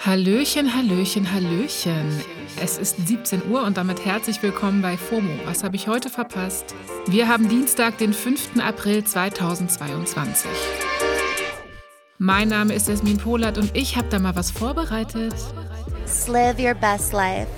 Hallöchen, Hallöchen, Hallöchen. Es ist 17 Uhr und damit herzlich willkommen bei FOMO. Was habe ich heute verpasst? Wir haben Dienstag, den 5. April 2022. Mein Name ist Jasmin Polat und ich habe da mal was vorbereitet. Live your best life.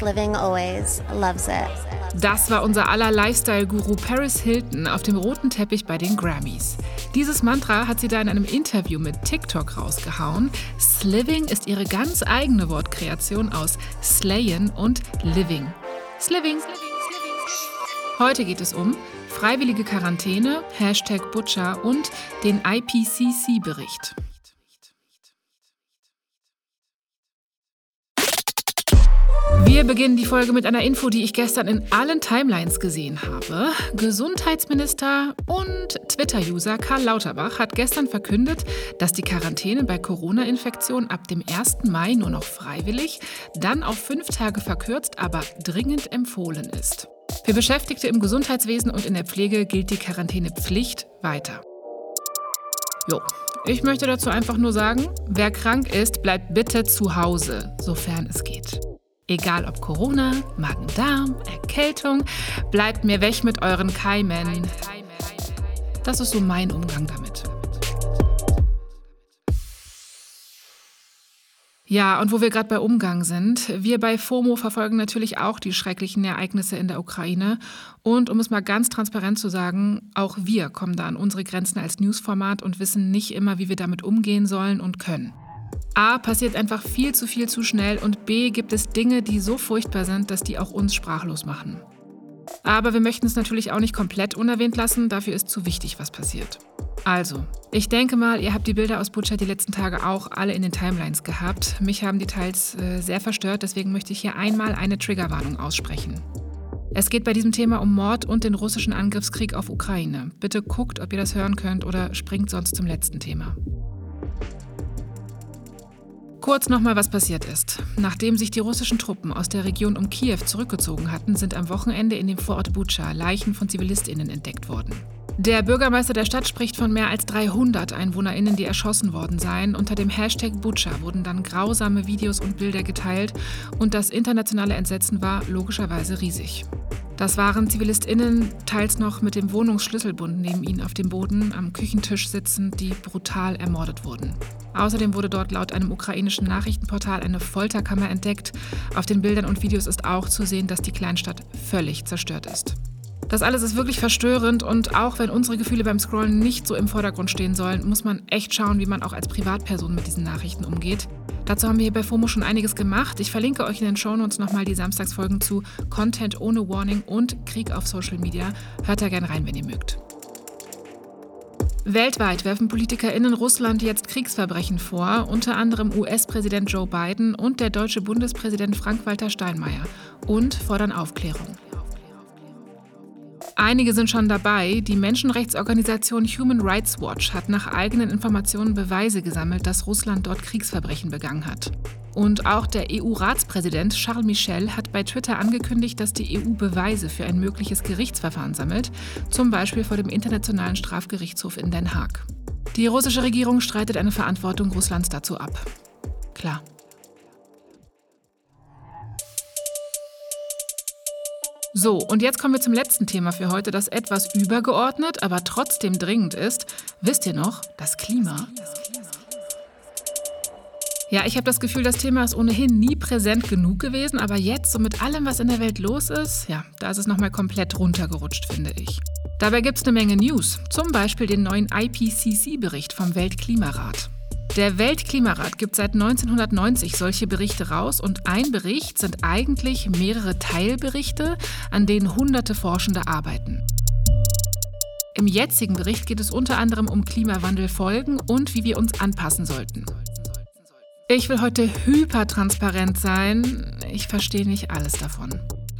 Living always loves it. Das war unser aller Lifestyle-Guru Paris Hilton auf dem roten Teppich bei den Grammys. Dieses Mantra hat sie da in einem Interview mit TikTok rausgehauen. Sliving ist ihre ganz eigene Wortkreation aus Slayen und Living. Sliving. Heute geht es um freiwillige Quarantäne, Hashtag Butcher und den IPCC-Bericht. Wir beginnen die Folge mit einer Info, die ich gestern in allen Timelines gesehen habe. Gesundheitsminister und Twitter-User Karl Lauterbach hat gestern verkündet, dass die Quarantäne bei Corona-Infektionen ab dem 1. Mai nur noch freiwillig, dann auf fünf Tage verkürzt, aber dringend empfohlen ist. Für Beschäftigte im Gesundheitswesen und in der Pflege gilt die Quarantänepflicht weiter. Jo, ich möchte dazu einfach nur sagen, wer krank ist, bleibt bitte zu Hause, sofern es geht. Egal ob Corona, Magen-Darm, Erkältung, bleibt mir weg mit euren Keimen. Das ist so mein Umgang damit. Ja, und wo wir gerade bei Umgang sind, wir bei FOMO verfolgen natürlich auch die schrecklichen Ereignisse in der Ukraine. Und um es mal ganz transparent zu sagen, auch wir kommen da an unsere Grenzen als Newsformat und wissen nicht immer, wie wir damit umgehen sollen und können. A passiert einfach viel zu viel zu schnell und B gibt es Dinge, die so furchtbar sind, dass die auch uns sprachlos machen. Aber wir möchten es natürlich auch nicht komplett unerwähnt lassen, dafür ist zu wichtig, was passiert. Also, ich denke mal, ihr habt die Bilder aus Butcher die letzten Tage auch alle in den Timelines gehabt. Mich haben die teils äh, sehr verstört, deswegen möchte ich hier einmal eine Triggerwarnung aussprechen. Es geht bei diesem Thema um Mord und den russischen Angriffskrieg auf Ukraine. Bitte guckt, ob ihr das hören könnt oder springt sonst zum letzten Thema. Kurz nochmal, was passiert ist. Nachdem sich die russischen Truppen aus der Region um Kiew zurückgezogen hatten, sind am Wochenende in dem Vorort Bucha Leichen von ZivilistInnen entdeckt worden. Der Bürgermeister der Stadt spricht von mehr als 300 EinwohnerInnen, die erschossen worden seien. Unter dem Hashtag Bucha wurden dann grausame Videos und Bilder geteilt und das internationale Entsetzen war logischerweise riesig. Das waren ZivilistInnen, teils noch mit dem Wohnungsschlüsselbund neben ihnen auf dem Boden am Küchentisch sitzend, die brutal ermordet wurden. Außerdem wurde dort laut einem ukrainischen Nachrichtenportal eine Folterkammer entdeckt. Auf den Bildern und Videos ist auch zu sehen, dass die Kleinstadt völlig zerstört ist. Das alles ist wirklich verstörend und auch wenn unsere Gefühle beim Scrollen nicht so im Vordergrund stehen sollen, muss man echt schauen, wie man auch als Privatperson mit diesen Nachrichten umgeht. Dazu haben wir hier bei FOMO schon einiges gemacht. Ich verlinke euch in den Shownotes nochmal die Samstagsfolgen zu Content ohne Warning und Krieg auf Social Media. Hört da gerne rein, wenn ihr mögt. Weltweit werfen PolitikerInnen Russland jetzt Kriegsverbrechen vor, unter anderem US-Präsident Joe Biden und der deutsche Bundespräsident Frank-Walter Steinmeier, und fordern Aufklärung. Einige sind schon dabei. Die Menschenrechtsorganisation Human Rights Watch hat nach eigenen Informationen Beweise gesammelt, dass Russland dort Kriegsverbrechen begangen hat. Und auch der EU-Ratspräsident Charles Michel hat bei Twitter angekündigt, dass die EU Beweise für ein mögliches Gerichtsverfahren sammelt, zum Beispiel vor dem Internationalen Strafgerichtshof in Den Haag. Die russische Regierung streitet eine Verantwortung Russlands dazu ab. Klar. So, und jetzt kommen wir zum letzten Thema für heute, das etwas übergeordnet, aber trotzdem dringend ist. Wisst ihr noch, das Klima? Ja, ich habe das Gefühl, das Thema ist ohnehin nie präsent genug gewesen, aber jetzt, so mit allem, was in der Welt los ist, ja, da ist es nochmal komplett runtergerutscht, finde ich. Dabei gibt es eine Menge News, zum Beispiel den neuen IPCC-Bericht vom Weltklimarat. Der Weltklimarat gibt seit 1990 solche Berichte raus und ein Bericht sind eigentlich mehrere Teilberichte, an denen hunderte Forschende arbeiten. Im jetzigen Bericht geht es unter anderem um Klimawandelfolgen und wie wir uns anpassen sollten. Ich will heute hypertransparent sein. Ich verstehe nicht alles davon.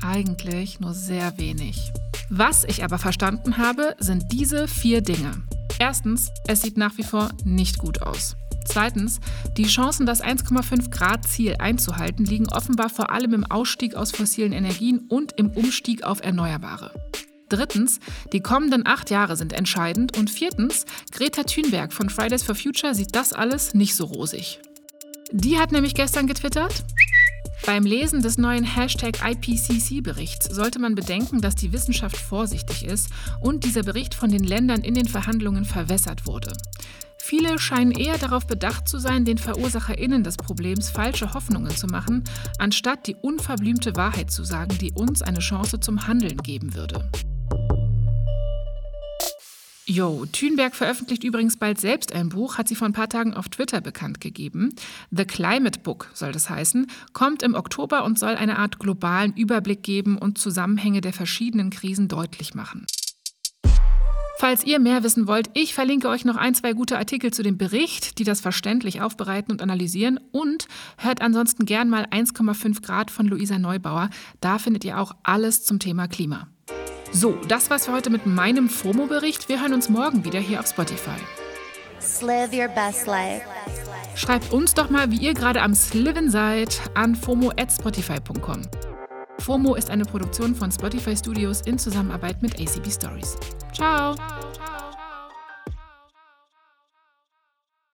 Eigentlich nur sehr wenig. Was ich aber verstanden habe, sind diese vier Dinge. Erstens, es sieht nach wie vor nicht gut aus. Zweitens, die Chancen, das 1,5 Grad Ziel einzuhalten, liegen offenbar vor allem im Ausstieg aus fossilen Energien und im Umstieg auf Erneuerbare. Drittens, die kommenden acht Jahre sind entscheidend. Und viertens, Greta Thunberg von Fridays for Future sieht das alles nicht so rosig. Die hat nämlich gestern getwittert. Beim Lesen des neuen Hashtag IPCC-Berichts sollte man bedenken, dass die Wissenschaft vorsichtig ist und dieser Bericht von den Ländern in den Verhandlungen verwässert wurde. Viele scheinen eher darauf bedacht zu sein, den VerursacherInnen des Problems falsche Hoffnungen zu machen, anstatt die unverblümte Wahrheit zu sagen, die uns eine Chance zum Handeln geben würde. Jo, Thünberg veröffentlicht übrigens bald selbst ein Buch, hat sie vor ein paar Tagen auf Twitter bekannt gegeben. The Climate Book soll das heißen, kommt im Oktober und soll eine Art globalen Überblick geben und Zusammenhänge der verschiedenen Krisen deutlich machen. Falls ihr mehr wissen wollt, ich verlinke euch noch ein, zwei gute Artikel zu dem Bericht, die das verständlich aufbereiten und analysieren. Und hört ansonsten gern mal 1,5 Grad von Luisa Neubauer. Da findet ihr auch alles zum Thema Klima. So, das war's für heute mit meinem FOMO-Bericht. Wir hören uns morgen wieder hier auf Spotify. Live your best life. Schreibt uns doch mal, wie ihr gerade am Sliven seid, an fomo.spotify.com. FOMO ist eine Produktion von Spotify Studios in Zusammenarbeit mit ACB Stories. Ciao. Ciao.